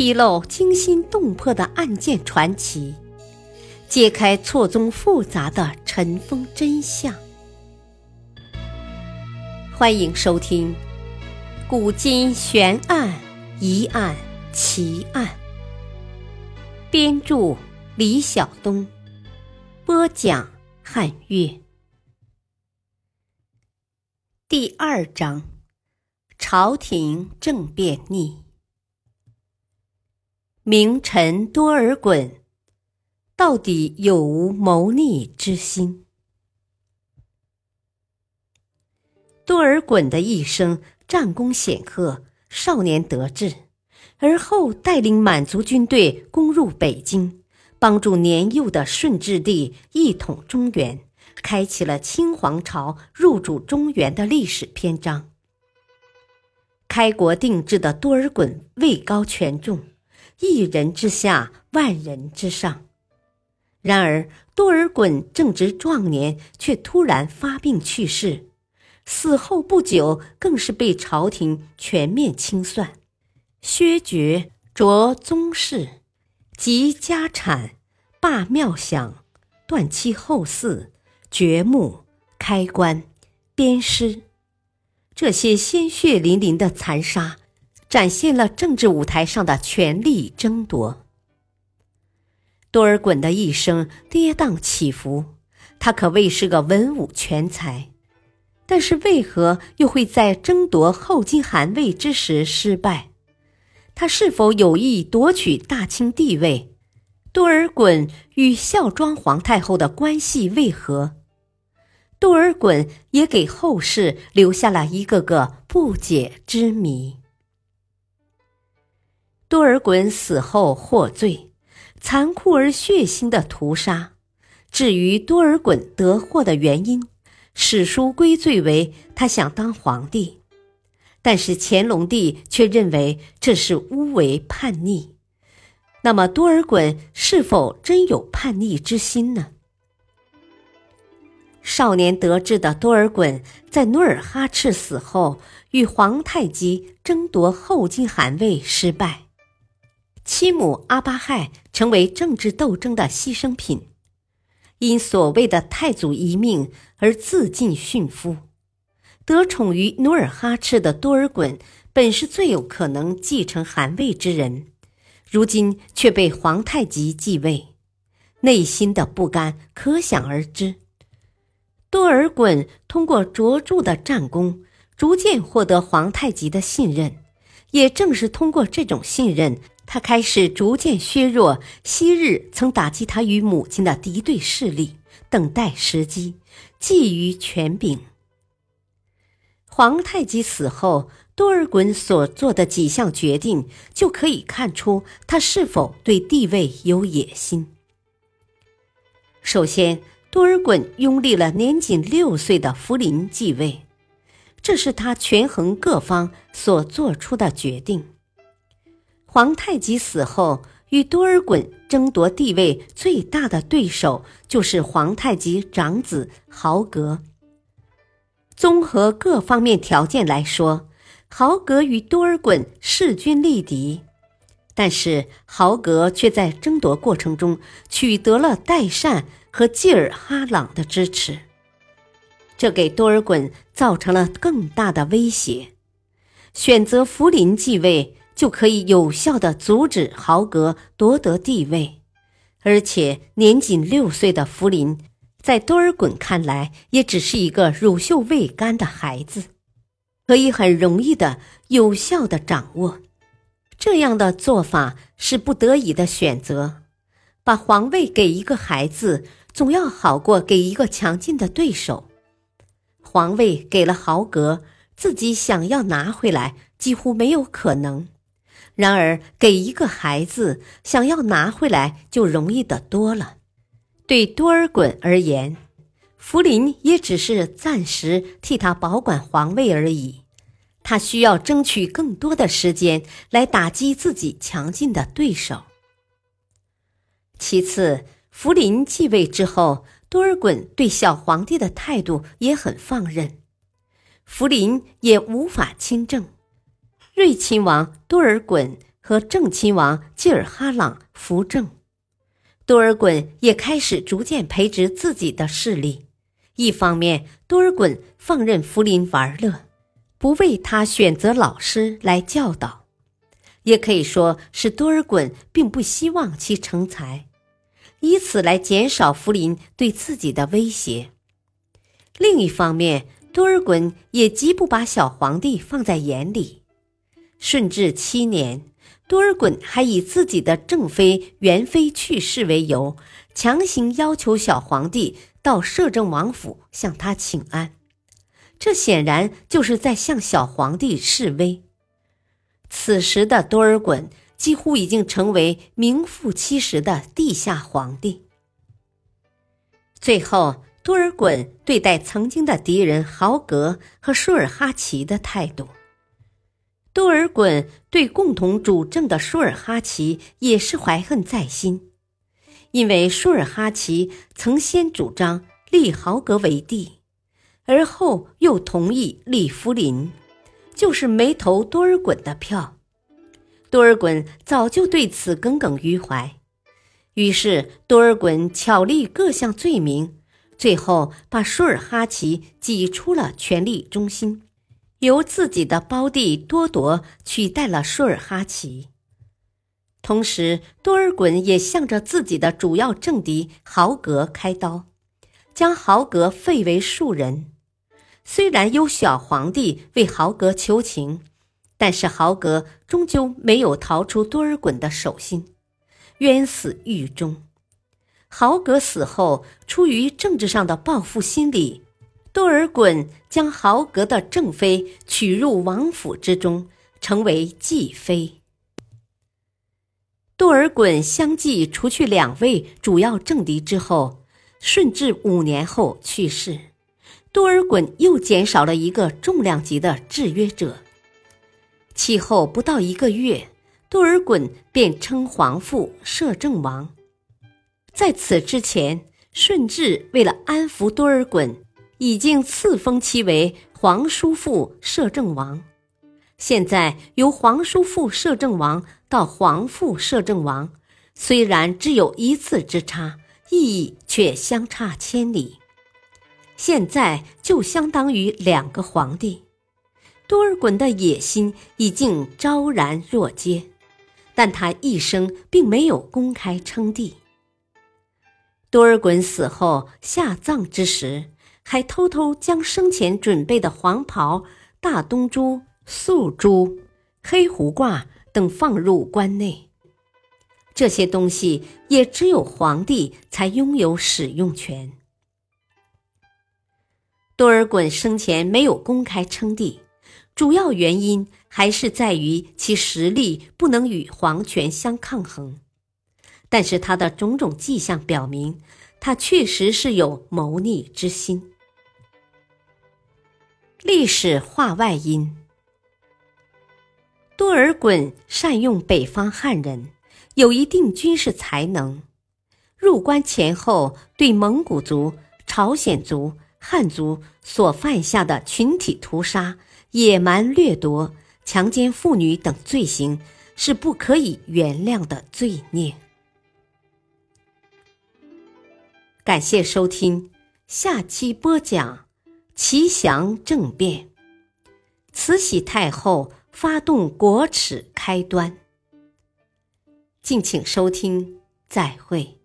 披露惊心动魄的案件传奇，揭开错综复杂的尘封真相。欢迎收听《古今悬案、疑案、奇案》，编著李晓东，播讲汉月。第二章：朝廷政变逆。名臣多尔衮到底有无谋逆之心？多尔衮的一生战功显赫，少年得志，而后带领满族军队攻入北京，帮助年幼的顺治帝一统中原，开启了清皇朝入主中原的历史篇章。开国定制的多尔衮位高权重。一人之下，万人之上。然而，多尔衮正值壮年，却突然发病去世。死后不久，更是被朝廷全面清算，削爵、着宗室、集家产、罢庙享、断妻后嗣、掘墓、开棺、鞭尸，这些鲜血淋淋的残杀。展现了政治舞台上的权力争夺。多尔衮的一生跌宕起伏，他可谓是个文武全才，但是为何又会在争夺后金汗位之时失败？他是否有意夺取大清帝位？多尔衮与孝庄皇太后的关系为何？多尔衮也给后世留下了一个个不解之谜。多尔衮死后获罪，残酷而血腥的屠杀。至于多尔衮得祸的原因，史书归罪为他想当皇帝，但是乾隆帝却认为这是诬为叛逆。那么多尔衮是否真有叛逆之心呢？少年得志的多尔衮在努尔哈赤死后，与皇太极争夺后金汗位失败。其母阿巴亥成为政治斗争的牺牲品，因所谓的太祖遗命而自尽殉夫。得宠于努尔哈赤的多尔衮本是最有可能继承汗位之人，如今却被皇太极继位，内心的不甘可想而知。多尔衮通过卓著的战功，逐渐获得皇太极的信任，也正是通过这种信任。他开始逐渐削弱昔日曾打击他与母亲的敌对势力，等待时机，觊觎权柄。皇太极死后，多尔衮所做的几项决定，就可以看出他是否对地位有野心。首先，多尔衮拥立了年仅六岁的福临继位，这是他权衡各方所做出的决定。皇太极死后，与多尔衮争夺地位最大的对手就是皇太极长子豪格。综合各方面条件来说，豪格与多尔衮势均力敌，但是豪格却在争夺过程中取得了代善和济尔哈朗的支持，这给多尔衮造成了更大的威胁。选择福临继位。就可以有效的阻止豪格夺得地位，而且年仅六岁的福临，在多尔衮看来也只是一个乳臭未干的孩子，可以很容易的有效的掌握。这样的做法是不得已的选择，把皇位给一个孩子，总要好过给一个强劲的对手。皇位给了豪格，自己想要拿回来几乎没有可能。然而，给一个孩子想要拿回来就容易得多了。对多尔衮而言，福临也只是暂时替他保管皇位而已。他需要争取更多的时间来打击自己强劲的对手。其次，福临继位之后，多尔衮对小皇帝的态度也很放任，福临也无法亲政。睿亲王多尔衮和正亲王济尔哈朗扶正，多尔衮也开始逐渐培植自己的势力。一方面，多尔衮放任福临玩乐，不为他选择老师来教导，也可以说是多尔衮并不希望其成才，以此来减少福临对自己的威胁。另一方面，多尔衮也极不把小皇帝放在眼里。顺治七年，多尔衮还以自己的正妃元妃去世为由，强行要求小皇帝到摄政王府向他请安。这显然就是在向小皇帝示威。此时的多尔衮几乎已经成为名副其实的地下皇帝。最后。多尔衮对待曾经的敌人豪格和舒尔哈齐的态度，多尔衮对共同主政的舒尔哈齐也是怀恨在心，因为舒尔哈齐曾先主张立豪格为帝，而后又同意立福临，就是没投多尔衮的票。多尔衮早就对此耿耿于怀，于是多尔衮巧立各项罪名。最后，把舒尔哈齐挤出了权力中心，由自己的胞弟多铎取代了舒尔哈齐。同时，多尔衮也向着自己的主要政敌豪格开刀，将豪格废为庶人。虽然有小皇帝为豪格求情，但是豪格终究没有逃出多尔衮的手心，冤死狱中。豪格死后，出于政治上的报复心理，多尔衮将豪格的正妃娶入王府之中，成为继妃。多尔衮相继除去两位主要政敌之后，顺治五年后去世，多尔衮又减少了一个重量级的制约者。其后不到一个月，多尔衮便称皇父摄政王。在此之前，顺治为了安抚多尔衮，已经赐封其为皇叔父摄政王。现在由皇叔父摄政王到皇父摄政王，虽然只有一字之差，意义却相差千里。现在就相当于两个皇帝。多尔衮的野心已经昭然若揭，但他一生并没有公开称帝。多尔衮死后下葬之时，还偷偷将生前准备的黄袍、大东珠、素珠、黑胡褂等放入棺内。这些东西也只有皇帝才拥有使用权。多尔衮生前没有公开称帝，主要原因还是在于其实力不能与皇权相抗衡。但是他的种种迹象表明，他确实是有谋逆之心。历史话外音：多尔衮善用北方汉人，有一定军事才能。入关前后，对蒙古族、朝鲜族、汉族所犯下的群体屠杀、野蛮掠夺、强奸妇女等罪行，是不可以原谅的罪孽。感谢收听，下期播讲齐祥政变，慈禧太后发动国耻开端。敬请收听，再会。